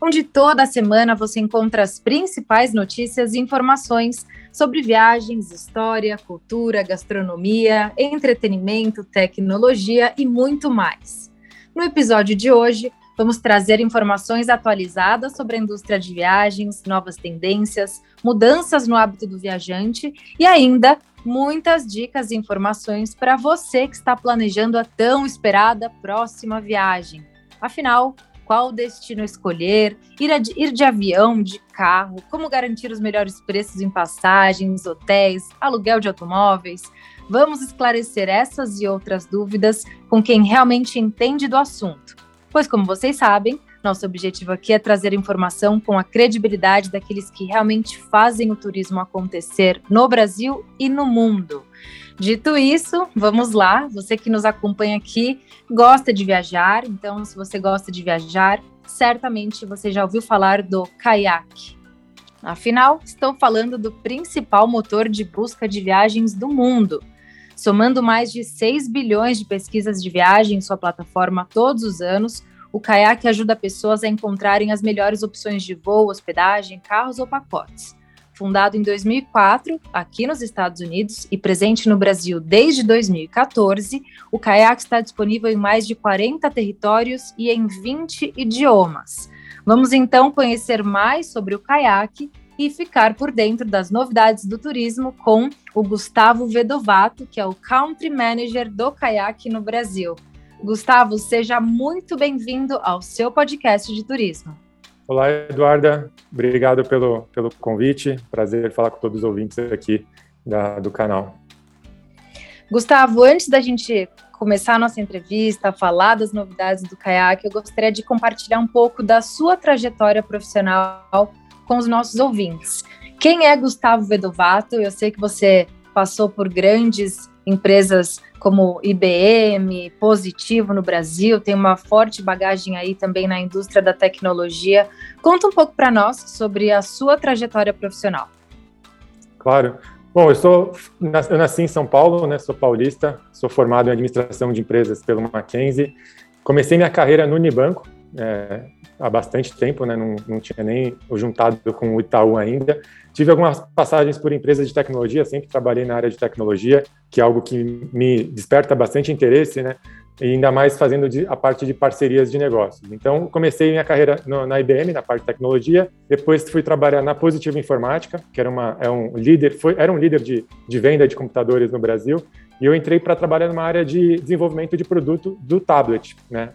onde toda semana você encontra as principais notícias e informações sobre viagens, história, cultura, gastronomia, entretenimento, tecnologia e muito mais. No episódio de hoje, vamos trazer informações atualizadas sobre a indústria de viagens, novas tendências, mudanças no hábito do viajante e ainda muitas dicas e informações para você que está planejando a tão esperada próxima viagem. Afinal, qual destino escolher, ir, a, ir de avião, de carro, como garantir os melhores preços em passagens, hotéis, aluguel de automóveis. Vamos esclarecer essas e outras dúvidas com quem realmente entende do assunto. Pois, como vocês sabem, nosso objetivo aqui é trazer informação com a credibilidade daqueles que realmente fazem o turismo acontecer no Brasil e no mundo. Dito isso, vamos lá. Você que nos acompanha aqui gosta de viajar, então, se você gosta de viajar, certamente você já ouviu falar do caiaque. Afinal, estou falando do principal motor de busca de viagens do mundo. Somando mais de 6 bilhões de pesquisas de viagem em sua plataforma todos os anos, o caiaque ajuda pessoas a encontrarem as melhores opções de voo, hospedagem, carros ou pacotes. Fundado em 2004, aqui nos Estados Unidos, e presente no Brasil desde 2014, o caiaque está disponível em mais de 40 territórios e em 20 idiomas. Vamos então conhecer mais sobre o caiaque e ficar por dentro das novidades do turismo com o Gustavo Vedovato, que é o Country Manager do caiaque no Brasil. Gustavo, seja muito bem-vindo ao seu podcast de turismo. Olá, Eduarda. Obrigado pelo, pelo convite. Prazer falar com todos os ouvintes aqui da, do canal. Gustavo, antes da gente começar a nossa entrevista, falar das novidades do caiaque, eu gostaria de compartilhar um pouco da sua trajetória profissional com os nossos ouvintes. Quem é Gustavo Vedovato? Eu sei que você passou por grandes empresas como IBM, Positivo no Brasil, tem uma forte bagagem aí também na indústria da tecnologia. Conta um pouco para nós sobre a sua trajetória profissional. Claro. Bom, eu sou eu nasci em São Paulo, né? Sou paulista, sou formado em administração de empresas pelo Mackenzie. Comecei minha carreira no Unibanco é, há bastante tempo, né? Não, não tinha nem juntado com o Itaú ainda. Tive algumas passagens por empresas de tecnologia, sempre trabalhei na área de tecnologia, que é algo que me desperta bastante interesse, né? E ainda mais fazendo a parte de parcerias de negócios. Então, comecei minha carreira na IBM, na parte de tecnologia. Depois fui trabalhar na Positiva Informática, que era, uma, é um líder, foi, era um líder de, de venda de computadores no Brasil. E eu entrei para trabalhar numa área de desenvolvimento de produto do tablet. Né?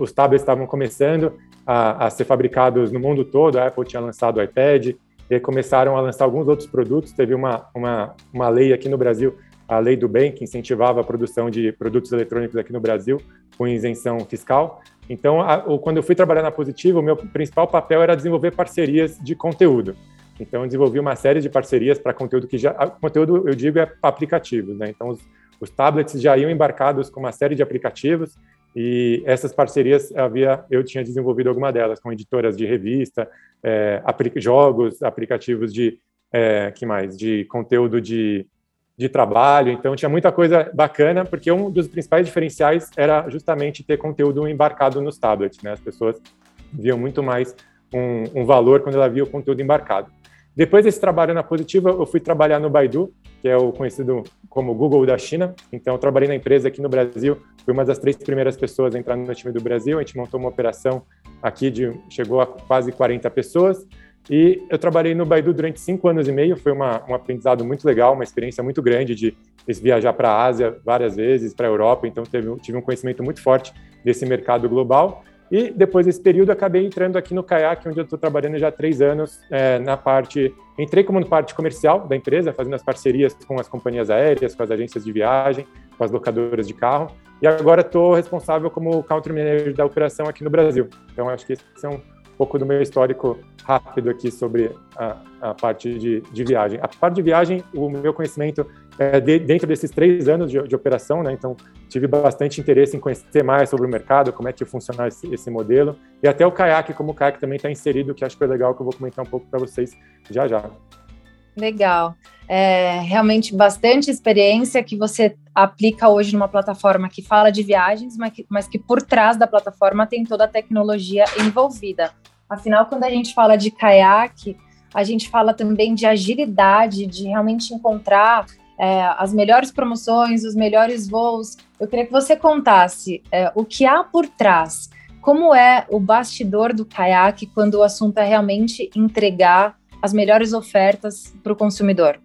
os tablets estavam começando a, a, ser fabricados no mundo todo. A Apple tinha lançado o iPad, e começaram a lançar alguns outros produtos. Teve uma, uma, uma lei aqui no Brasil, a Lei do Bem, que incentivava a produção de produtos eletrônicos aqui no Brasil, com isenção fiscal. Então, a, quando eu fui trabalhar na Positivo, o meu principal papel era desenvolver parcerias de conteúdo. Então, eu desenvolvi uma série de parcerias para conteúdo que já. Conteúdo, eu digo, é aplicativos, né? Então, os, os tablets já iam embarcados com uma série de aplicativos e essas parcerias havia, eu tinha desenvolvido alguma delas com editoras de revista, é, jogos, aplicativos de é, que mais, de conteúdo de, de trabalho. Então tinha muita coisa bacana, porque um dos principais diferenciais era justamente ter conteúdo embarcado nos tablets. Né? As pessoas viam muito mais um, um valor quando ela via o conteúdo embarcado. Depois desse trabalho na Positiva, eu fui trabalhar no Baidu, que é o conhecido como Google da China. Então, trabalhei na empresa aqui no Brasil, fui uma das três primeiras pessoas a entrar no time do Brasil. A gente montou uma operação aqui de chegou a quase 40 pessoas. E eu trabalhei no Baidu durante cinco anos e meio. Foi uma, um aprendizado muito legal, uma experiência muito grande de, de viajar para a Ásia várias vezes, para a Europa. Então, teve, tive um conhecimento muito forte desse mercado global. E depois desse período, acabei entrando aqui no Kayak, onde eu estou trabalhando já há três anos é, na parte. Entrei como parte comercial da empresa, fazendo as parcerias com as companhias aéreas, com as agências de viagem, com as locadoras de carro. E agora estou responsável como country manager da operação aqui no Brasil. Então, acho que esses são um pouco do meu histórico rápido aqui sobre a, a parte de, de, viagem. A parte de viagem, o meu conhecimento é de, dentro desses três anos de, de, operação, né? Então, tive bastante interesse em conhecer mais sobre o mercado, como é que funciona esse, esse modelo, e até o caiaque, como o caiaque também está inserido, que acho que é legal, que eu vou comentar um pouco para vocês já já. Legal. É, realmente bastante experiência que você aplica hoje numa plataforma que fala de viagens, mas que, mas que por trás da plataforma tem toda a tecnologia envolvida. Afinal, quando a gente fala de caiaque, a gente fala também de agilidade, de realmente encontrar é, as melhores promoções, os melhores voos. Eu queria que você contasse é, o que há por trás, como é o bastidor do caiaque quando o assunto é realmente entregar as melhores ofertas para o consumidor.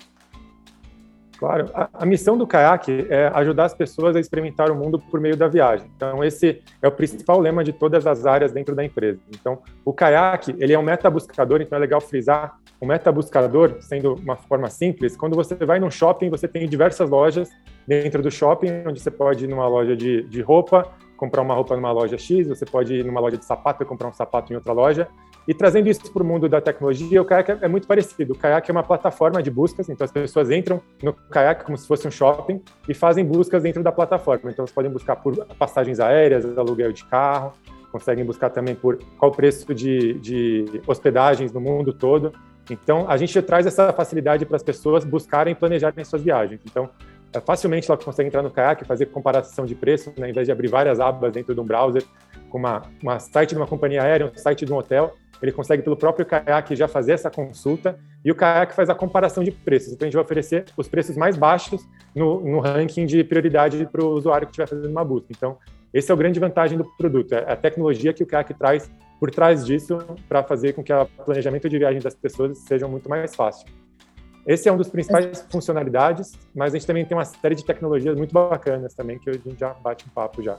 Claro, a, a, missão do caiaque é ajudar as pessoas a experimentar o mundo por meio da viagem. Então, esse é o principal lema de todas as áreas dentro da empresa. Então, o caiaque, ele é um meta-buscador, então é legal frisar, o meta-buscador, sendo uma forma simples, quando você vai num shopping, você tem diversas lojas dentro do shopping, onde você pode ir numa loja de, de roupa, comprar uma roupa numa loja X, você pode ir numa loja de sapato e comprar um sapato em outra loja. E trazendo isso para o mundo da tecnologia, o Kayak é muito parecido. O Kayak é uma plataforma de buscas, então as pessoas entram no Kayak como se fosse um shopping e fazem buscas dentro da plataforma. Então, elas podem buscar por passagens aéreas, aluguel de carro, conseguem buscar também por qual o preço de, de hospedagens no mundo todo. Então, a gente traz essa facilidade para as pessoas buscarem e planejarem suas viagens. Então, é, facilmente ela consegue entrar no Kayak, fazer comparação de preço, né, ao invés de abrir várias abas dentro de um browser, com uma, uma site de uma companhia aérea, um site de um hotel, ele consegue pelo próprio Kayak já fazer essa consulta e o Kayak faz a comparação de preços. Então a gente vai oferecer os preços mais baixos no, no ranking de prioridade para o usuário que estiver fazendo uma busca. Então esse é o grande vantagem do produto, é a tecnologia que o Kayak traz por trás disso para fazer com que o planejamento de viagem das pessoas seja muito mais fácil. Esse é um dos principais funcionalidades, mas a gente também tem uma série de tecnologias muito bacanas também que a gente já bate um papo já.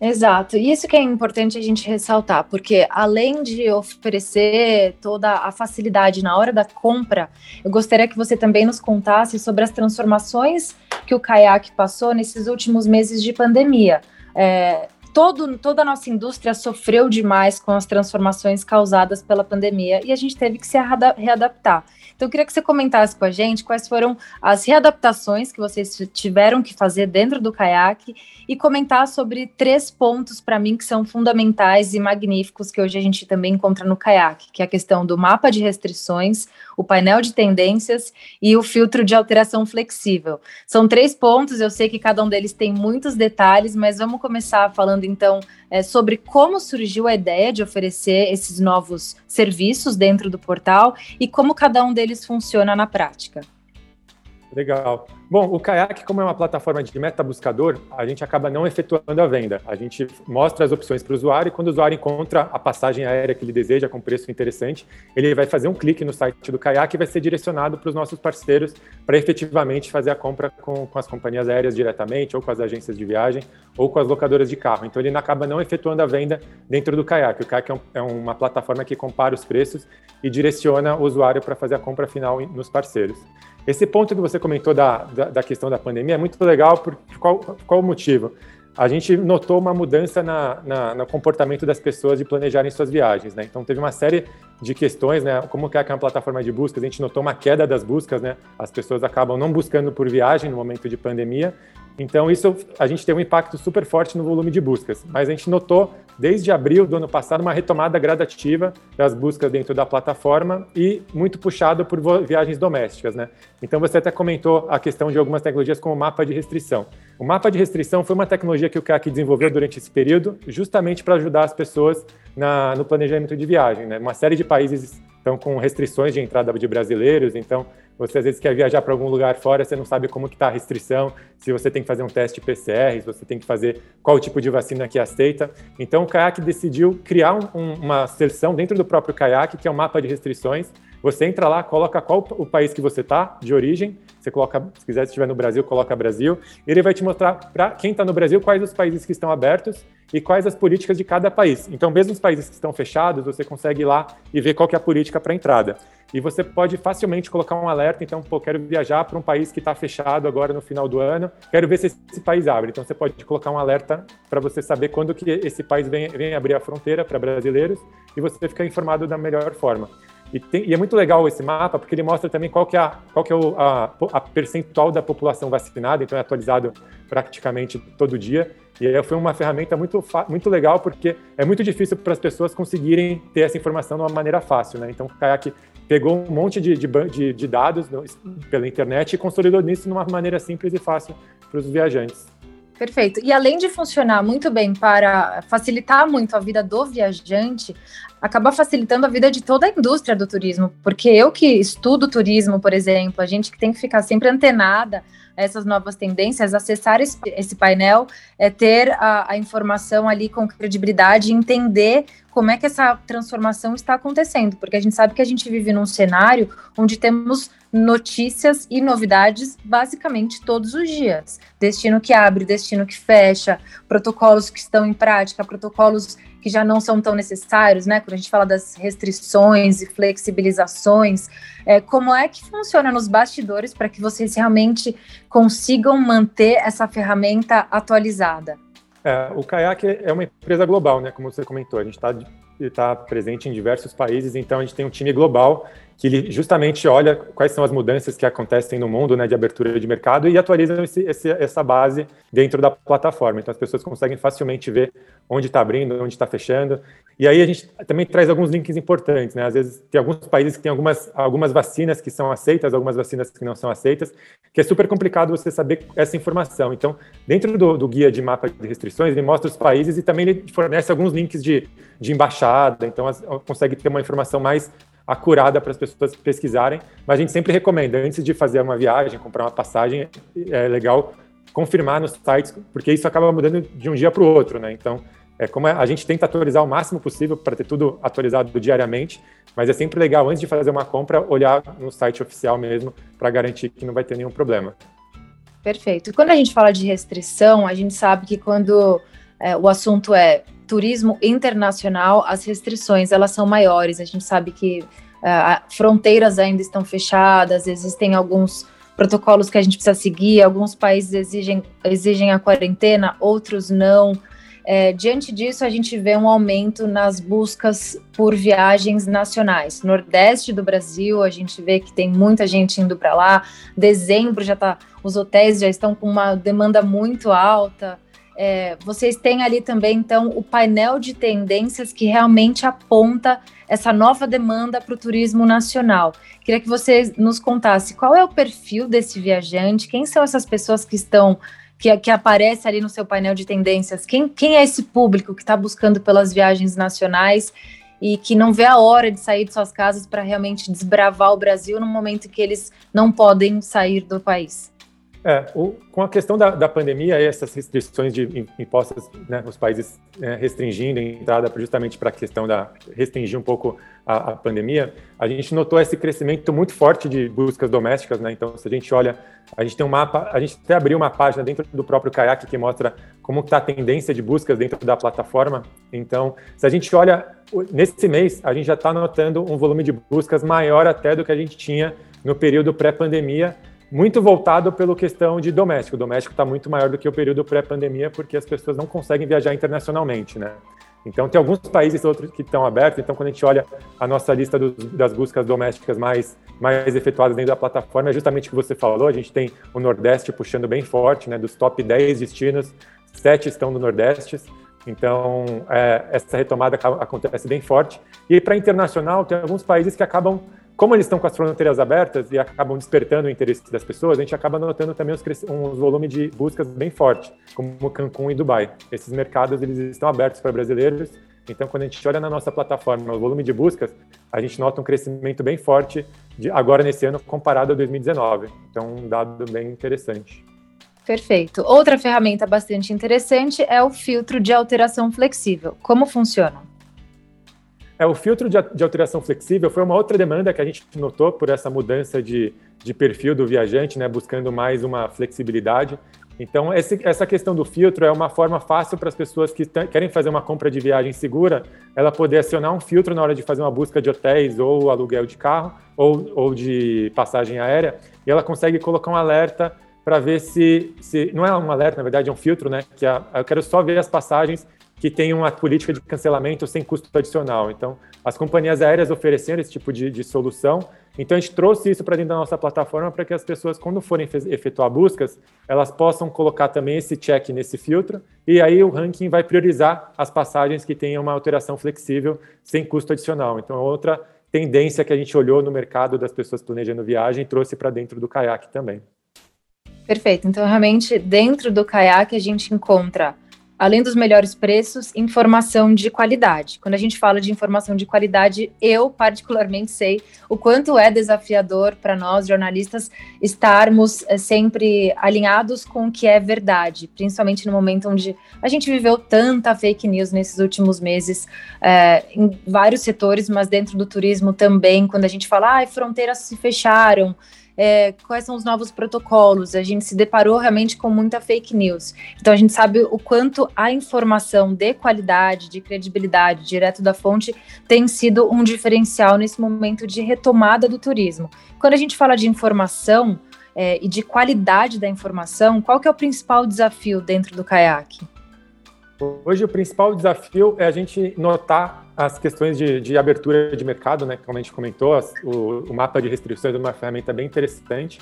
Exato, isso que é importante a gente ressaltar, porque além de oferecer toda a facilidade na hora da compra, eu gostaria que você também nos contasse sobre as transformações que o Kayak passou nesses últimos meses de pandemia. É, todo, toda a nossa indústria sofreu demais com as transformações causadas pela pandemia e a gente teve que se readaptar. Então, eu queria que você comentasse com a gente quais foram as readaptações que vocês tiveram que fazer dentro do caiaque e comentar sobre três pontos para mim que são fundamentais e magníficos que hoje a gente também encontra no caiaque, que é a questão do mapa de restrições, o painel de tendências e o filtro de alteração flexível. São três pontos, eu sei que cada um deles tem muitos detalhes, mas vamos começar falando então é, sobre como surgiu a ideia de oferecer esses novos serviços dentro do portal e como cada um deles funciona na prática. Legal. Bom, o Kayak, como é uma plataforma de meta-buscador, a gente acaba não efetuando a venda. A gente mostra as opções para o usuário e quando o usuário encontra a passagem aérea que ele deseja com preço interessante, ele vai fazer um clique no site do Kayak e vai ser direcionado para os nossos parceiros para efetivamente fazer a compra com, com as companhias aéreas diretamente, ou com as agências de viagem, ou com as locadoras de carro. Então ele acaba não efetuando a venda dentro do Kayak. O Kayak é, um, é uma plataforma que compara os preços e direciona o usuário para fazer a compra final nos parceiros. Esse ponto que você comentou da, da, da questão da pandemia é muito legal, por qual, qual o motivo? A gente notou uma mudança na, na, no comportamento das pessoas de planejarem suas viagens, né? Então teve uma série de questões, né? Como que é uma plataforma de buscas, a gente notou uma queda das buscas, né? As pessoas acabam não buscando por viagem no momento de pandemia então, isso a gente teve um impacto super forte no volume de buscas, mas a gente notou desde abril do ano passado uma retomada gradativa das buscas dentro da plataforma e muito puxado por viagens domésticas, né? Então, você até comentou a questão de algumas tecnologias como o mapa de restrição. O mapa de restrição foi uma tecnologia que o CAC desenvolveu durante esse período, justamente para ajudar as pessoas na, no planejamento de viagem, né? Uma série de países estão com restrições de entrada de brasileiros, então você às vezes quer viajar para algum lugar fora, você não sabe como está a restrição, se você tem que fazer um teste PCR, se você tem que fazer qual tipo de vacina que aceita. Então o Kayak decidiu criar um, um, uma seção dentro do próprio Kayak, que é um mapa de restrições. Você entra lá, coloca qual o país que você está, de origem, você coloca, se quiser, se estiver no Brasil, coloca Brasil. Ele vai te mostrar para quem está no Brasil quais os países que estão abertos e quais as políticas de cada país. Então, mesmo os países que estão fechados, você consegue ir lá e ver qual é a política para entrada. E você pode facilmente colocar um alerta. Então, pô, quero viajar para um país que está fechado agora no final do ano, quero ver se esse país abre. Então, você pode colocar um alerta para você saber quando que esse país vem, vem abrir a fronteira para brasileiros e você ficar informado da melhor forma. E, tem, e, é muito legal esse mapa porque ele mostra também qual que é, a, qual que é o, a, a, percentual da população vacinada, então é atualizado praticamente todo dia. E foi uma ferramenta muito, muito legal porque é muito difícil para as pessoas conseguirem ter essa informação de uma maneira fácil. Né? Então o Kayak pegou um monte de, de, de dados no, pela internet e consolidou nisso de uma maneira simples e fácil para os viajantes. Perfeito. E além de funcionar muito bem para facilitar muito a vida do viajante, acaba facilitando a vida de toda a indústria do turismo, porque eu que estudo turismo, por exemplo, a gente que tem que ficar sempre antenada a essas novas tendências, acessar esse, esse painel é ter a, a informação ali com credibilidade, entender como é que essa transformação está acontecendo, porque a gente sabe que a gente vive num cenário onde temos notícias e novidades basicamente todos os dias. Destino que abre, destino que fecha, protocolos que estão em prática, protocolos que já não são tão necessários, né? Quando a gente fala das restrições e flexibilizações, é, como é que funciona nos bastidores para que vocês realmente consigam manter essa ferramenta atualizada? É, o Kayak é uma empresa global, né? Como você comentou, a gente está tá presente em diversos países, então a gente tem um time global que ele justamente olha quais são as mudanças que acontecem no mundo né, de abertura de mercado e atualiza esse, esse, essa base dentro da plataforma. Então as pessoas conseguem facilmente ver onde está abrindo, onde está fechando. E aí a gente também traz alguns links importantes. Né? Às vezes tem alguns países que têm algumas, algumas vacinas que são aceitas, algumas vacinas que não são aceitas, que é super complicado você saber essa informação. Então, dentro do, do guia de mapa de restrições, ele mostra os países e também ele fornece alguns links de, de embaixada, então as, consegue ter uma informação mais acurada para as pessoas pesquisarem, mas a gente sempre recomenda, antes de fazer uma viagem, comprar uma passagem, é legal confirmar nos sites, porque isso acaba mudando de um dia para o outro, né? Então, é como a gente tenta atualizar o máximo possível para ter tudo atualizado diariamente, mas é sempre legal, antes de fazer uma compra, olhar no site oficial mesmo, para garantir que não vai ter nenhum problema. Perfeito. Quando a gente fala de restrição, a gente sabe que quando é, o assunto é turismo internacional, as restrições elas são maiores. A gente sabe que uh, fronteiras ainda estão fechadas, existem alguns protocolos que a gente precisa seguir, alguns países exigem, exigem a quarentena, outros não. É, diante disso, a gente vê um aumento nas buscas por viagens nacionais. Nordeste do Brasil, a gente vê que tem muita gente indo para lá. Dezembro já tá, os hotéis já estão com uma demanda muito alta. É, vocês têm ali também, então, o painel de tendências que realmente aponta essa nova demanda para o turismo nacional. Queria que você nos contasse qual é o perfil desse viajante, quem são essas pessoas que estão que, que aparece ali no seu painel de tendências, quem, quem é esse público que está buscando pelas viagens nacionais e que não vê a hora de sair de suas casas para realmente desbravar o Brasil no momento que eles não podem sair do país? É, o, com a questão da, da pandemia e essas restrições de impostas, né, os países é, restringindo a entrada justamente para a questão da restringir um pouco a, a, pandemia, a gente notou esse crescimento muito forte de buscas domésticas, né? Então, se a gente olha, a gente tem um mapa, a gente até abriu uma página dentro do próprio Kayak que mostra como está a tendência de buscas dentro da plataforma. Então, se a gente olha nesse mês, a gente já está notando um volume de buscas maior até do que a gente tinha no período pré-pandemia muito voltado pela questão de doméstico. O doméstico está muito maior do que o período pré-pandemia, porque as pessoas não conseguem viajar internacionalmente, né? Então, tem alguns países outros que estão abertos. Então, quando a gente olha a nossa lista das buscas domésticas mais, mais efetuadas dentro da plataforma, é justamente o que você falou. A gente tem o Nordeste puxando bem forte, né? Dos top 10 destinos, sete estão no Nordeste. Então, é, essa retomada acontece bem forte. E para internacional, tem alguns países que acabam como eles estão com as fronteiras abertas e acabam despertando o interesse das pessoas, a gente acaba notando também um volume de buscas bem forte, como Cancún e Dubai. Esses mercados eles estão abertos para brasileiros, então quando a gente olha na nossa plataforma o volume de buscas, a gente nota um crescimento bem forte de agora nesse ano comparado a 2019. Então um dado bem interessante. Perfeito. Outra ferramenta bastante interessante é o filtro de alteração flexível. Como funciona? É, o filtro de, de, alteração flexível foi uma outra demanda que a gente notou por essa mudança de, de perfil do viajante, né, buscando mais uma flexibilidade. Então, esse, essa questão do filtro é uma forma fácil para as pessoas que querem fazer uma compra de viagem segura, ela poder acionar um filtro na hora de fazer uma busca de hotéis ou aluguel de carro ou, ou de passagem aérea, e ela consegue colocar um alerta para ver se, se. Não é um alerta, na verdade, é um filtro, né? Que a, eu quero só ver as passagens que têm uma política de cancelamento sem custo adicional. Então, as companhias aéreas oferecendo esse tipo de, de solução então a gente trouxe isso para dentro da nossa plataforma para que as pessoas, quando forem efetuar buscas, elas possam colocar também esse check nesse filtro e aí o ranking vai priorizar as passagens que tenham uma alteração flexível sem custo adicional. Então é outra tendência que a gente olhou no mercado das pessoas planejando viagem e trouxe para dentro do caiaque também. Perfeito. Então realmente dentro do caiaque a gente encontra além dos melhores preços, informação de qualidade. Quando a gente fala de informação de qualidade, eu particularmente sei o quanto é desafiador para nós jornalistas estarmos é, sempre alinhados com o que é verdade, principalmente no momento onde a gente viveu tanta fake news nesses últimos meses é, em vários setores, mas dentro do turismo também, quando a gente fala, ah, fronteiras se fecharam, é, quais são os novos protocolos. A gente se deparou realmente com muita fake news. Então a gente sabe o quanto a informação de qualidade, de credibilidade, direto da fonte, tem sido um diferencial nesse momento de retomada do turismo. Quando a gente fala de informação é, e de qualidade da informação, qual que é o principal desafio dentro do caiaque? Hoje o principal desafio é a gente notar as questões de, de abertura de mercado, né? Como a gente comentou, as, o, o, mapa de restrições é uma ferramenta bem interessante.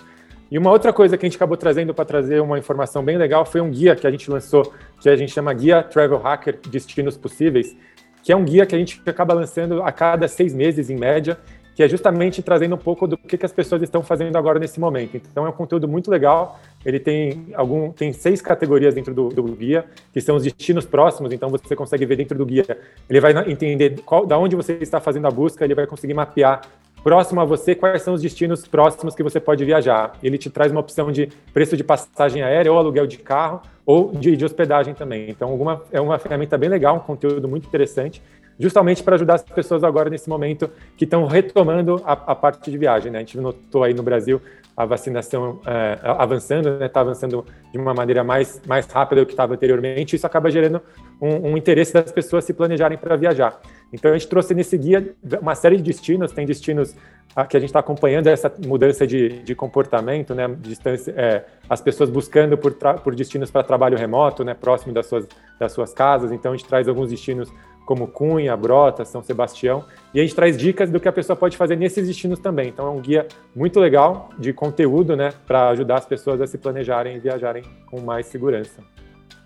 E uma outra coisa que a gente acabou trazendo para trazer uma informação bem legal foi um guia que a gente lançou, que a gente chama Guia Travel Hacker Destinos Possíveis, que é um guia que a gente acaba lançando a cada seis meses, em média, que é justamente trazendo um pouco do que, que as pessoas estão fazendo agora nesse momento. Então é um conteúdo muito legal. Ele tem algum tem seis categorias dentro do, do guia, que são os destinos próximos. Então você consegue ver dentro do guia. Ele vai entender qual, da onde você está fazendo a busca. Ele vai conseguir mapear próximo a você quais são os destinos próximos que você pode viajar. Ele te traz uma opção de preço de passagem aérea ou aluguel de carro ou de, de hospedagem também. Então, alguma, é uma ferramenta bem legal, um conteúdo muito interessante justamente para ajudar as pessoas agora nesse momento que estão retomando a, a, parte de viagem. Né? A gente notou aí no Brasil a vacinação é, avançando, está né? Tá avançando de uma maneira mais, mais rápida do que estava anteriormente, isso acaba gerando um, um interesse das pessoas se planejarem para viajar. Então a gente trouxe nesse guia uma série de destinos, tem destinos ah, que a gente está acompanhando essa mudança de, de comportamento, né, distância, é, as pessoas buscando por, por destinos para trabalho remoto, né, próximo das suas, das suas casas. Então a gente traz alguns destinos como Cunha, Brota, São Sebastião, e a gente traz dicas do que a pessoa pode fazer nesses destinos também. Então é um guia muito legal de conteúdo, né, para ajudar as pessoas a se planejarem e viajarem com mais segurança.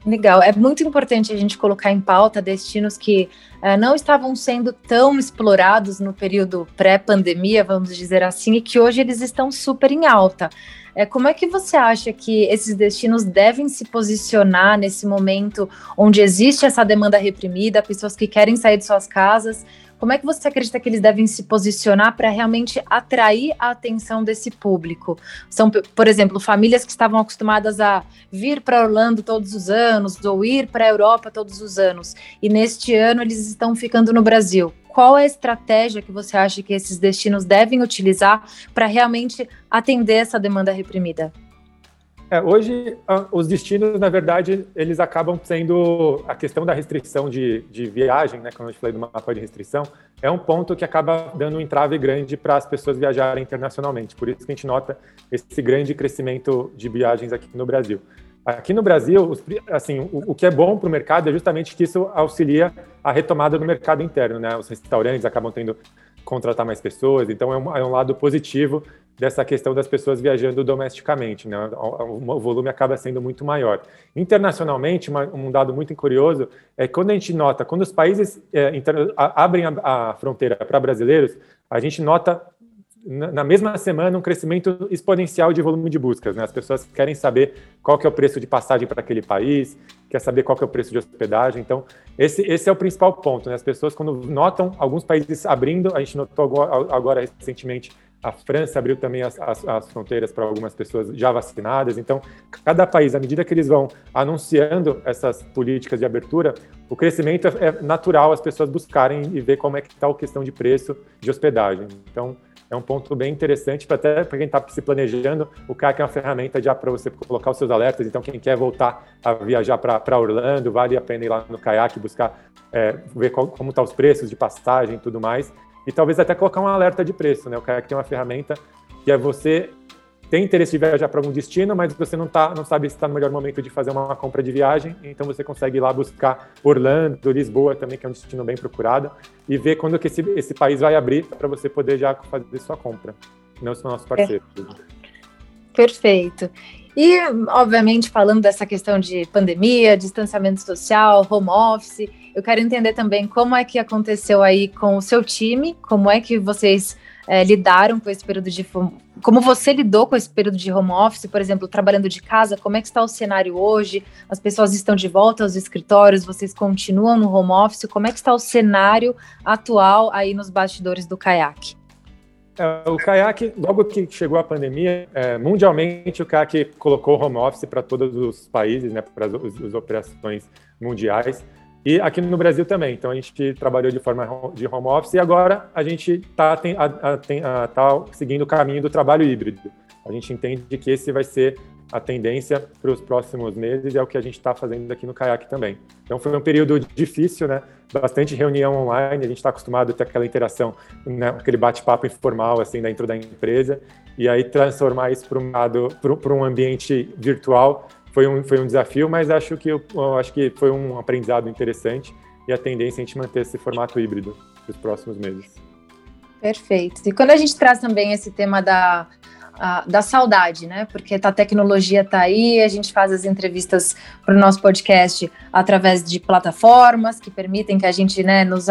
Legal, é muito importante a gente colocar em pauta destinos que uh, não estavam sendo tão explorados no período pré-pandemia, vamos dizer assim, e que hoje eles estão super em alta. É, como é que você acha que esses destinos devem se posicionar nesse momento onde existe essa demanda reprimida, pessoas que querem sair de suas casas? Como é que você acredita que eles devem se posicionar para realmente atrair a atenção desse público? São, por exemplo, famílias que estavam acostumadas a vir para Orlando todos os anos ou ir para a Europa todos os anos, e neste ano eles estão ficando no Brasil qual é a estratégia que você acha que esses destinos devem utilizar para realmente atender essa demanda reprimida? É, hoje, os destinos, na verdade, eles acabam sendo a questão da restrição de, de viagem, né, como eu falei do mapa de restrição, é um ponto que acaba dando um entrave grande para as pessoas viajarem internacionalmente. Por isso que a gente nota esse grande crescimento de viagens aqui no Brasil. Aqui no Brasil, assim, o, que é bom para o mercado é justamente que isso auxilia a retomada do mercado interno, né? Os restaurantes acabam tendo contratar mais pessoas, então é um, é um lado positivo dessa questão das pessoas viajando domesticamente, né? O, volume acaba sendo muito maior. Internacionalmente, uma, um dado muito curioso é quando a gente nota, quando os países é, inter, a, abrem a, a fronteira para brasileiros, a gente nota na mesma semana, um crescimento exponencial de volume de buscas. Né? As pessoas querem saber qual que é o preço de passagem para aquele país, quer saber qual que é o preço de hospedagem. Então, esse, esse é o principal ponto. Né? As pessoas, quando notam alguns países abrindo, a gente notou agora, agora recentemente, a França abriu também as, as, as fronteiras para algumas pessoas já vacinadas. Então, cada país, à medida que eles vão anunciando essas políticas de abertura, o crescimento é, é natural as pessoas buscarem e ver como é que está a questão de preço de hospedagem. Então, é um ponto bem interessante para até para quem está se planejando. O Kayak é uma ferramenta já para você colocar os seus alertas. Então, quem quer voltar a viajar para Orlando, vale a pena ir lá no Kayak buscar é, ver qual, como estão tá os preços de passagem e tudo mais. E talvez até colocar um alerta de preço. Né? O Kayak tem uma ferramenta que é você tem interesse de viajar para algum destino, mas você não, tá, não sabe se está no melhor momento de fazer uma compra de viagem, então você consegue ir lá buscar Orlando, Lisboa também, que é um destino bem procurado, e ver quando que esse, esse país vai abrir para você poder já fazer sua compra. Não são nossos parceiros. É. Perfeito. E, obviamente, falando dessa questão de pandemia, distanciamento social, home office, eu quero entender também como é que aconteceu aí com o seu time, como é que vocês é, lidaram com esse período de. Como você lidou com esse período de home office, por exemplo, trabalhando de casa, como é que está o cenário hoje? As pessoas estão de volta aos escritórios, vocês continuam no home office? Como é que está o cenário atual aí nos bastidores do caiaque? É, o caiaque, logo que chegou a pandemia, é, mundialmente o caiaque colocou home office para todos os países, né, para as, as operações mundiais. E aqui no Brasil também. Então a gente trabalhou de forma de home office e agora a gente está tá seguindo o caminho do trabalho híbrido. A gente entende que esse vai ser a tendência para os próximos meses e é o que a gente está fazendo aqui no Kayak também. Então foi um período difícil, né? Bastante reunião online, a gente está acostumado a ter aquela interação, né? aquele bate-papo informal assim dentro da empresa e aí transformar isso para um para um ambiente virtual foi um, foi um desafio, mas acho que, eu, eu acho que foi um aprendizado interessante e a tendência é a gente manter esse formato híbrido para os próximos meses. Perfeito. E quando a gente traz também esse tema da, a, da saudade, né? Porque a tecnologia está aí, a gente faz as entrevistas para o nosso podcast através de plataformas que permitem que a gente, né, nos,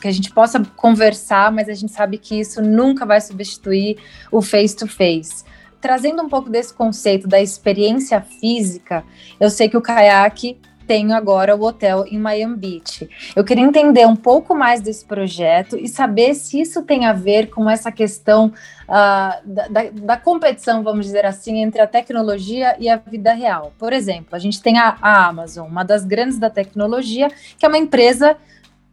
que a gente possa conversar, mas a gente sabe que isso nunca vai substituir o face-to-face. -face trazendo um pouco desse conceito da experiência física, eu sei que o caiaque tem agora o hotel em Miami Beach. Eu queria entender um pouco mais desse projeto e saber se isso tem a ver com essa questão uh, da, da, da, competição, vamos dizer assim, entre a tecnologia e a vida real. Por exemplo, a gente tem a, a Amazon, uma das grandes da tecnologia, que é uma empresa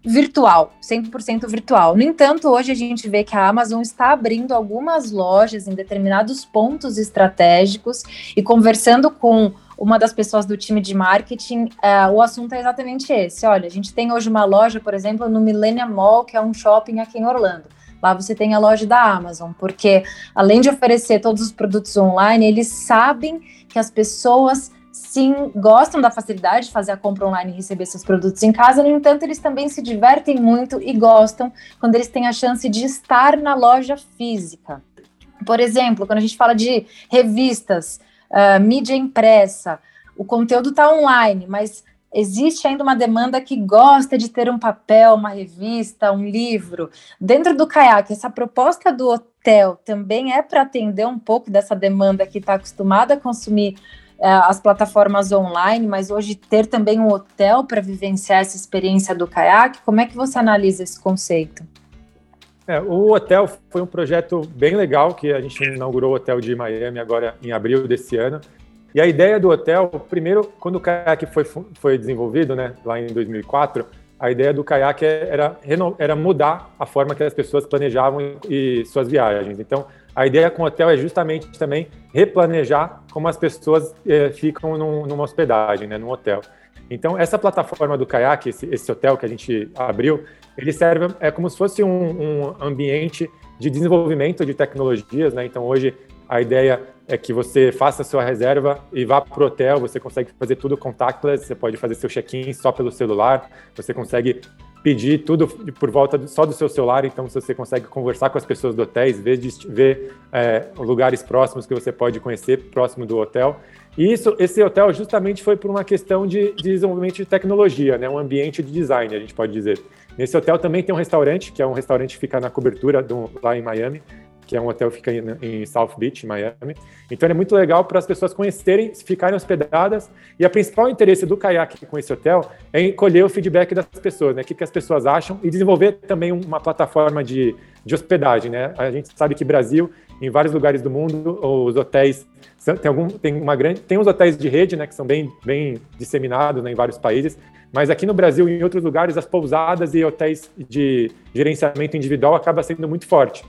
virtual, 100% virtual. No entanto, hoje a gente vê que a Amazon está abrindo algumas lojas em determinados pontos estratégicos e conversando com uma das pessoas do time de marketing, uh, o assunto é exatamente esse. Olha, a gente tem hoje uma loja, por exemplo, no Millennium Mall, que é um shopping aqui em Orlando. Lá você tem a loja da Amazon, porque além de oferecer todos os produtos online, eles sabem que as pessoas sim gostam da facilidade de fazer a compra online e receber seus produtos em casa, no entanto, eles também se divertem muito e gostam quando eles têm a chance de estar na loja física. Por exemplo, quando a gente fala de revistas, uh, mídia impressa, o conteúdo está online, mas existe ainda uma demanda que gosta de ter um papel, uma revista, um livro. Dentro do caiaque, essa proposta do hotel também é para atender um pouco dessa demanda que está acostumada a consumir as plataformas online, mas hoje ter também um hotel para vivenciar essa experiência do caiaque, como é que você analisa esse conceito? É, o hotel foi um projeto bem legal que a gente inaugurou o hotel de Miami agora em abril desse ano. E a ideia do hotel, primeiro, quando o caiaque foi, foi desenvolvido, né, lá em 2004, a ideia do caiaque era, era mudar a forma que as pessoas planejavam e, e suas viagens. Então, a ideia com o hotel é justamente também replanejar como as pessoas é, ficam num, numa hospedagem, né, num hotel. Então, essa plataforma do Kayak, esse, esse, hotel que a gente abriu, ele serve é como se fosse um, um ambiente de desenvolvimento de tecnologias, né? Então, hoje a ideia é que você faça a sua reserva e vá para o hotel, você consegue fazer tudo contactless, você pode fazer seu check-in só pelo celular, você consegue pedir tudo por volta do, só do seu celular, então você consegue conversar com as pessoas do hotel, ver, ver é, lugares próximos que você pode conhecer próximo do hotel. E isso, esse hotel justamente foi por uma questão de, de desenvolvimento de tecnologia, né, um ambiente de design, a gente pode dizer. Nesse hotel também tem um restaurante, que é um restaurante que fica na cobertura do, lá em Miami, que é um hotel que fica em, em South Beach, Miami. Então é muito legal para as pessoas conhecerem, ficarem hospedadas. E a principal interesse do caiaque com esse hotel é colher o feedback das pessoas, né? O que, que as pessoas acham e desenvolver também uma plataforma de, de hospedagem, né? A gente sabe que Brasil, em vários lugares do mundo, os hotéis tem algum tem uma grande tem os hotéis de rede, né? Que são bem bem disseminados né, em vários países. Mas aqui no Brasil e em outros lugares, as pousadas e hotéis de gerenciamento individual acaba sendo muito forte.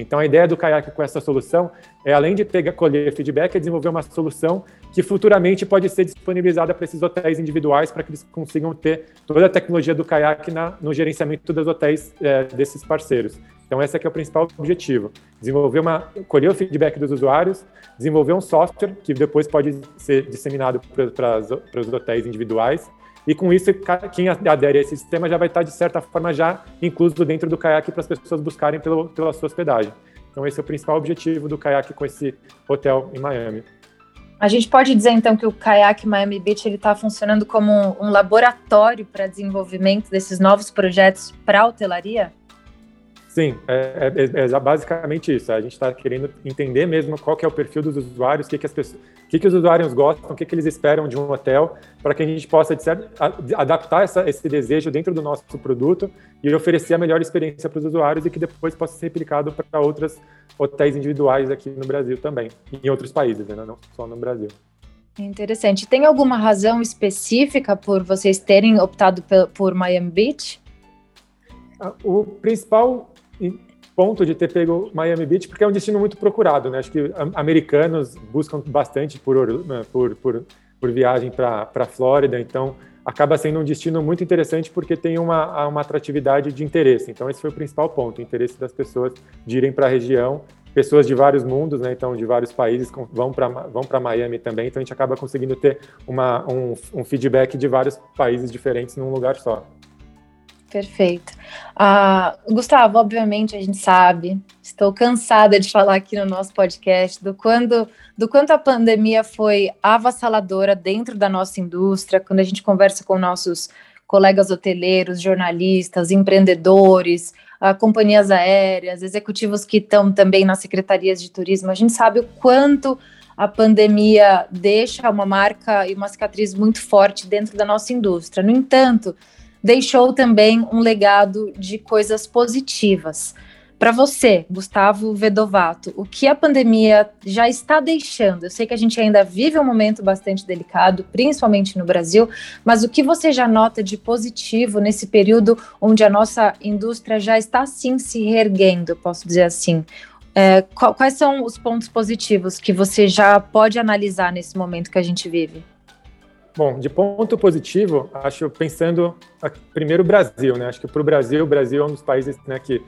Então, a ideia do Kayak com essa solução é, além de pegar, colher feedback, é desenvolver uma solução que futuramente pode ser disponibilizada para esses hotéis individuais, para que eles consigam ter toda a tecnologia do na, no gerenciamento dos hotéis é, desses parceiros. Então, esse aqui é o principal objetivo: desenvolver uma, colher o feedback dos usuários, desenvolver um software que depois pode ser disseminado para os hotéis individuais e com isso, quem adere a esse sistema já vai estar, de certa forma, já incluso dentro do Kayak para as pessoas buscarem pelo, pela sua hospedagem. Então, esse é o principal objetivo do Kayak com esse hotel em Miami. A gente pode dizer, então, que o Kayak Miami Beach está funcionando como um laboratório para desenvolvimento desses novos projetos para a hotelaria? Sim, é, é, é, basicamente isso. A gente está querendo entender mesmo qual que é o perfil dos usuários, o que, que, as pessoas, que, que os usuários gostam, o que, que eles esperam de um hotel, para que a gente possa certo, adaptar essa, esse desejo dentro do nosso produto e oferecer a melhor experiência para os usuários e que depois possa ser replicado para outros hotéis individuais aqui no Brasil também, em outros países, né? não só no Brasil. Interessante. Tem alguma razão específica por vocês terem optado por Miami Beach? O principal ponto de ter pego Miami Beach, porque é um destino muito procurado, né? Acho que americanos buscam bastante por, né, por, por, por viagem para a Flórida, então acaba sendo um destino muito interessante porque tem uma, uma atratividade de interesse. Então, esse foi o principal ponto, o interesse das pessoas de irem para a região. Pessoas de vários mundos, né? Então, de vários países vão para vão Miami também. Então, a gente acaba conseguindo ter uma, um, um feedback de vários países diferentes num lugar só. Perfeito. Uh, Gustavo, obviamente a gente sabe, estou cansada de falar aqui no nosso podcast do, quando, do quanto a pandemia foi avassaladora dentro da nossa indústria, quando a gente conversa com nossos colegas hoteleiros, jornalistas, empreendedores, uh, companhias aéreas, executivos que estão também nas secretarias de turismo, a gente sabe o quanto a pandemia deixa uma marca e uma cicatriz muito forte dentro da nossa indústria. No entanto, deixou também um legado de coisas positivas. Para você, Gustavo Vedovato, o que a pandemia já está deixando? Eu sei que a gente ainda vive um momento bastante delicado, principalmente no Brasil, mas o que você já nota de positivo nesse período onde a nossa indústria já está sim se reerguendo, posso dizer assim? É, quais são os pontos positivos que você já pode analisar nesse momento que a gente vive? Bom, de ponto positivo, acho pensando primeiro o Brasil, né? Acho que para o Brasil, o Brasil é um dos países né, que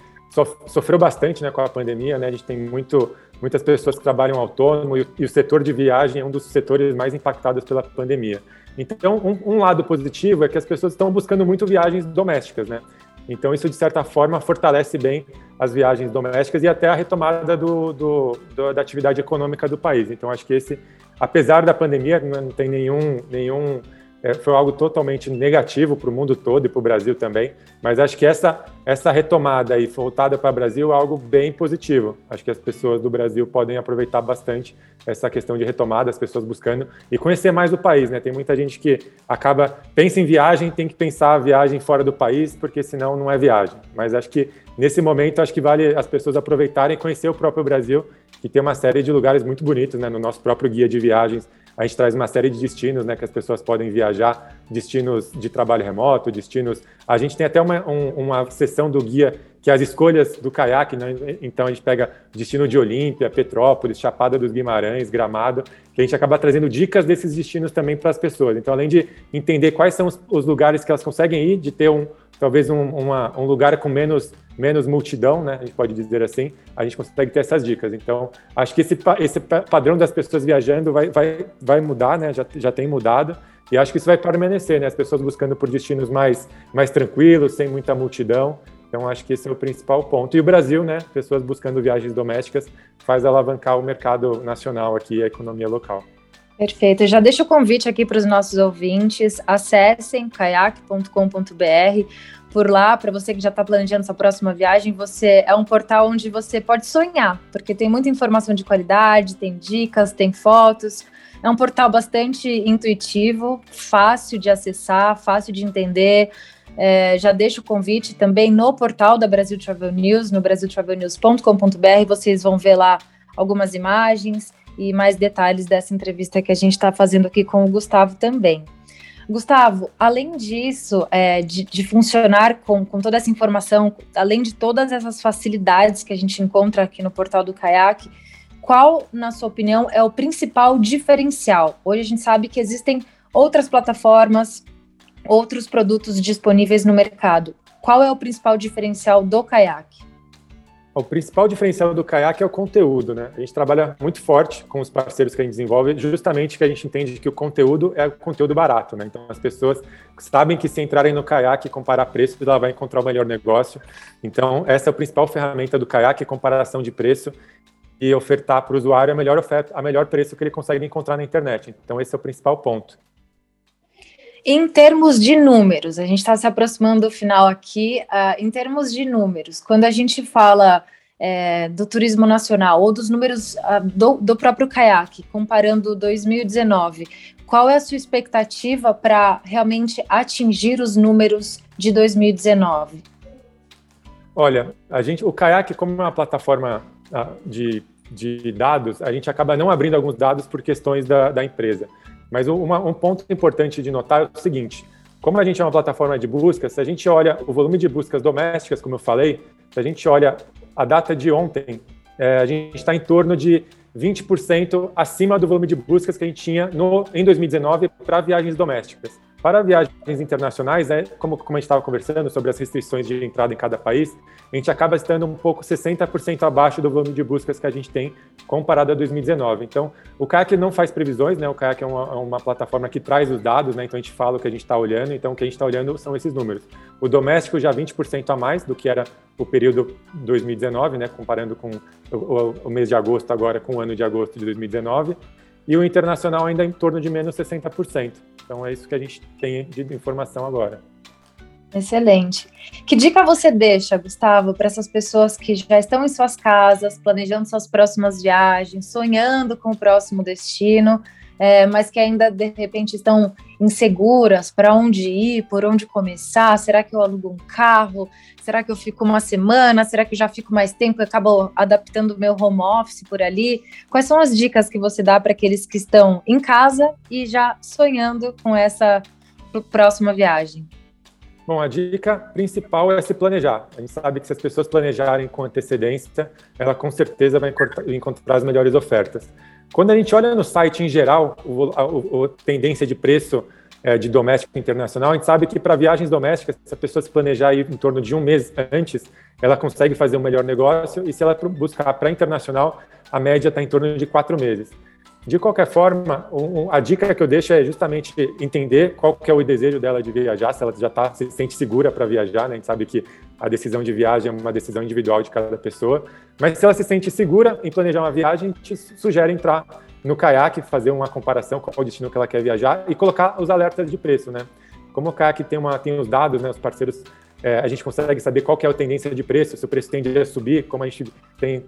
sofreu bastante né, com a pandemia, né? A gente tem muito, muitas pessoas que trabalham autônomo e, e o setor de viagem é um dos setores mais impactados pela pandemia. Então, um, um lado positivo é que as pessoas estão buscando muito viagens domésticas, né? Então, isso, de certa forma, fortalece bem as viagens domésticas e até a retomada do, do, do, da atividade econômica do país. Então, acho que esse, apesar da pandemia, não tem nenhum, nenhum é, foi algo totalmente negativo para o mundo todo e para o Brasil também, mas acho que essa, essa retomada aí voltada para o Brasil é algo bem positivo. Acho que as pessoas do Brasil podem aproveitar bastante essa questão de retomada, as pessoas buscando e conhecer mais o país, né? Tem muita gente que acaba, pensa em viagem, tem que pensar a viagem fora do país, porque senão não é viagem. Mas acho que nesse momento, acho que vale as pessoas aproveitarem e conhecer o próprio Brasil, que tem uma série de lugares muito bonitos, né? No nosso próprio guia de viagens, a gente traz uma série de destinos, né, que as pessoas podem viajar, destinos de trabalho remoto, destinos. A gente tem até uma, um, uma seção do guia que é as escolhas do caiaque, né? então a gente pega destino de Olímpia, Petrópolis, Chapada dos Guimarães, Gramado, que a gente acaba trazendo dicas desses destinos também para as pessoas. Então, além de entender quais são os, os lugares que elas conseguem ir, de ter um, talvez um, uma, um lugar com menos, menos multidão, né? A gente pode dizer assim, a gente consegue ter essas dicas. Então, acho que esse, esse padrão das pessoas viajando vai, vai, vai mudar, né? Já, já tem mudado. E acho que isso vai permanecer, né? As pessoas buscando por destinos mais, mais tranquilos, sem muita multidão. Então, acho que esse é o principal ponto. E o Brasil, né? Pessoas buscando viagens domésticas, faz alavancar o mercado nacional aqui, a economia local. Perfeito. Já deixo o convite aqui para os nossos ouvintes. Acessem kayak.com.br. Por lá, para você que já está planejando sua próxima viagem, você é um portal onde você pode sonhar, porque tem muita informação de qualidade, tem dicas, tem fotos. É um portal bastante intuitivo, fácil de acessar, fácil de entender. É, já deixo o convite também no portal da Brasil Travel News, no brasiltravelnews.com.br. Vocês vão ver lá algumas imagens e mais detalhes dessa entrevista que a gente está fazendo aqui com o Gustavo também. Gustavo, além disso, é, de, de, funcionar com, com toda essa informação, além de todas essas facilidades que a gente encontra aqui no portal do Kayak, qual, na sua opinião, é o principal diferencial? Hoje a gente sabe que existem outras plataformas, outros produtos disponíveis no mercado. Qual é o principal diferencial do Kayak? O principal diferencial do Kayak é o conteúdo, né? A gente trabalha muito forte com os parceiros que a gente desenvolve, justamente que a gente entende que o conteúdo é o conteúdo barato, né? Então as pessoas sabem que se entrarem no Kayak e comparar preços, ela vai encontrar o melhor negócio. Então essa é a principal ferramenta do Kayak, comparação de preço e ofertar para o usuário a melhor oferta, a melhor preço que ele consegue encontrar na internet. Então esse é o principal ponto. Em termos de números, a gente está se aproximando do final aqui. Uh, em termos de números, quando a gente fala é, do turismo nacional ou dos números uh, do, do, próprio caiaque, comparando 2019, qual é a sua expectativa para realmente atingir os números de 2019? Olha, a gente, o caiaque, como é uma plataforma uh, de, de dados, a gente acaba não abrindo alguns dados por questões da, da empresa. Mas uma, um ponto importante de notar é o seguinte: como a gente é uma plataforma de buscas, se a gente olha o volume de buscas domésticas, como eu falei, se a gente olha a data de ontem, é, a gente está em torno de 20% acima do volume de buscas que a gente tinha no, em 2019 para viagens domésticas. Para viagens internacionais, é, como, como a gente estava conversando sobre as restrições de entrada em cada país, a gente acaba estando um pouco 60% abaixo do volume de buscas que a gente tem comparado a 2019. Então, o Kayak não faz previsões, né? O Kayak é uma, é uma plataforma que traz os dados, né? Então, a gente fala o que a gente está olhando, então o que a gente está olhando são esses números. O doméstico já 20% a mais do que era o período 2019, né? Comparando com o, o, o mês de agosto agora com o ano de agosto de 2019 e o internacional ainda em torno de menos 60%. Então é isso que a gente tem de informação agora. Excelente. Que dica você deixa, Gustavo, para essas pessoas que já estão em suas casas, planejando suas próximas viagens, sonhando com o próximo destino, é, mas que ainda de repente estão inseguras para onde ir, por onde começar? Será que eu alugo um carro? Será que eu fico uma semana? Será que eu já fico mais tempo e acabo adaptando o meu home office por ali? Quais são as dicas que você dá para aqueles que estão em casa e já sonhando com essa próxima viagem? Bom, a dica principal é se planejar. A gente sabe que se as pessoas planejarem com antecedência, ela com certeza vai encontrar as melhores ofertas. Quando a gente olha no site em geral, a, tendência de preço é, de doméstico internacional, a gente sabe que para viagens domésticas, se a pessoa se planejar em torno de um mês antes, ela consegue fazer um melhor negócio, e se ela buscar para internacional, a média está em torno de quatro meses. De qualquer forma, um, a dica que eu deixo é justamente entender qual que é o desejo dela de viajar, se ela já tá, se sente segura para viajar, né? A gente sabe que a decisão de viagem é uma decisão individual de cada pessoa, mas se ela se sente segura em planejar uma viagem, te sugere entrar no caiaque, fazer uma comparação com o destino que ela quer viajar e colocar os alertas de preço, né? Como o caiaque tem, uma, tem os dados, né, os parceiros é, a gente consegue saber qual é a tendência de preço, se o preço tende a subir, como a gente tem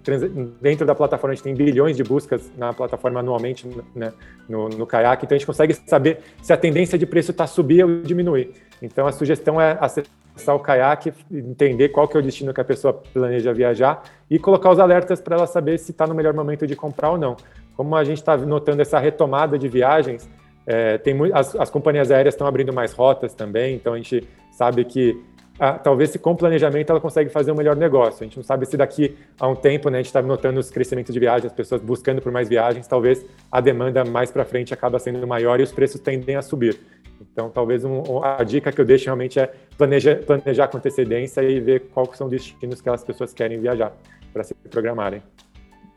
dentro da plataforma, a gente tem bilhões de buscas na plataforma anualmente né, no, no Kayak, então a gente consegue saber se a tendência de preço está subir ou diminuir. Então a sugestão é acessar o Kayak, entender qual que é o destino que a pessoa planeja viajar e colocar os alertas para ela saber se está no melhor momento de comprar ou não. Como a gente está notando essa retomada de viagens, é, tem as, as companhias aéreas estão abrindo mais rotas também, então a gente sabe que ah, talvez se com planejamento ela consegue fazer um melhor negócio. A gente não sabe se daqui a um tempo, né, a gente está notando os crescimentos de viagens, as pessoas buscando por mais viagens, talvez a demanda mais para frente acaba sendo maior e os preços tendem a subir. Então, talvez um, a dica que eu deixo realmente é planejar, planejar com antecedência e ver quais são os destinos que as pessoas querem viajar para se programarem.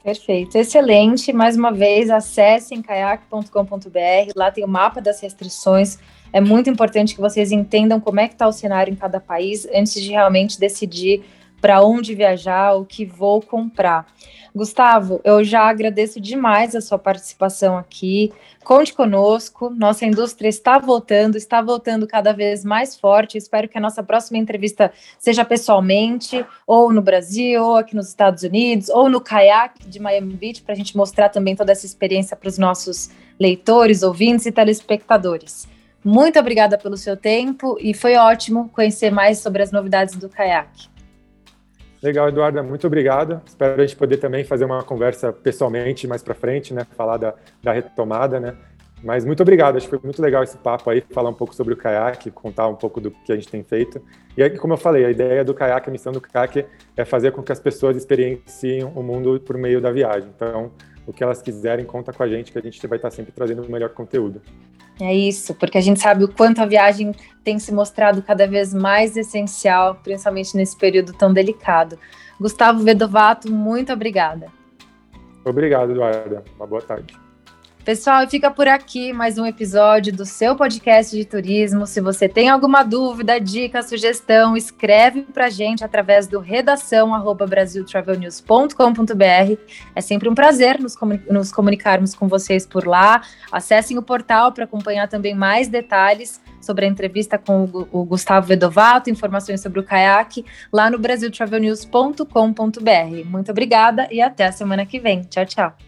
Perfeito, excelente. Mais uma vez, acessem kayak.com.br, lá tem o mapa das restrições é muito importante que vocês entendam como é que está o cenário em cada país antes de realmente decidir para onde viajar, o que vou comprar. Gustavo, eu já agradeço demais a sua participação aqui. Conte conosco, nossa indústria está voltando, está voltando cada vez mais forte. Espero que a nossa próxima entrevista seja pessoalmente, ou no Brasil, ou aqui nos Estados Unidos, ou no caiaque de Miami Beach, para a gente mostrar também toda essa experiência para os nossos leitores, ouvintes e telespectadores. Muito obrigada pelo seu tempo e foi ótimo conhecer mais sobre as novidades do caiaque. Legal, Eduarda, muito obrigado. Espero a gente poder também fazer uma conversa pessoalmente mais para frente, né? Falar da, da retomada, né? Mas muito obrigado, acho que foi muito legal esse papo aí, falar um pouco sobre o caiaque, contar um pouco do que a gente tem feito. E aí, como eu falei, a ideia do caiaque, a missão do caiaque é fazer com que as pessoas experienciem o mundo por meio da viagem. Então, o que elas quiserem, conta com a gente, que a gente vai estar sempre trazendo o melhor conteúdo. É isso, porque a gente sabe o quanto a viagem tem se mostrado cada vez mais essencial, principalmente nesse período tão delicado. Gustavo Vedovato, muito obrigada. Obrigado, Eduarda. Uma boa tarde. Pessoal, fica por aqui mais um episódio do seu podcast de turismo. Se você tem alguma dúvida, dica, sugestão, escreve para a gente através do redação brasiltravelnews.com.br. É sempre um prazer nos, nos comunicarmos com vocês por lá. Acessem o portal para acompanhar também mais detalhes sobre a entrevista com o Gustavo Vedovato, informações sobre o caiaque, lá no brasiltravelnews.com.br. Muito obrigada e até a semana que vem. Tchau, tchau.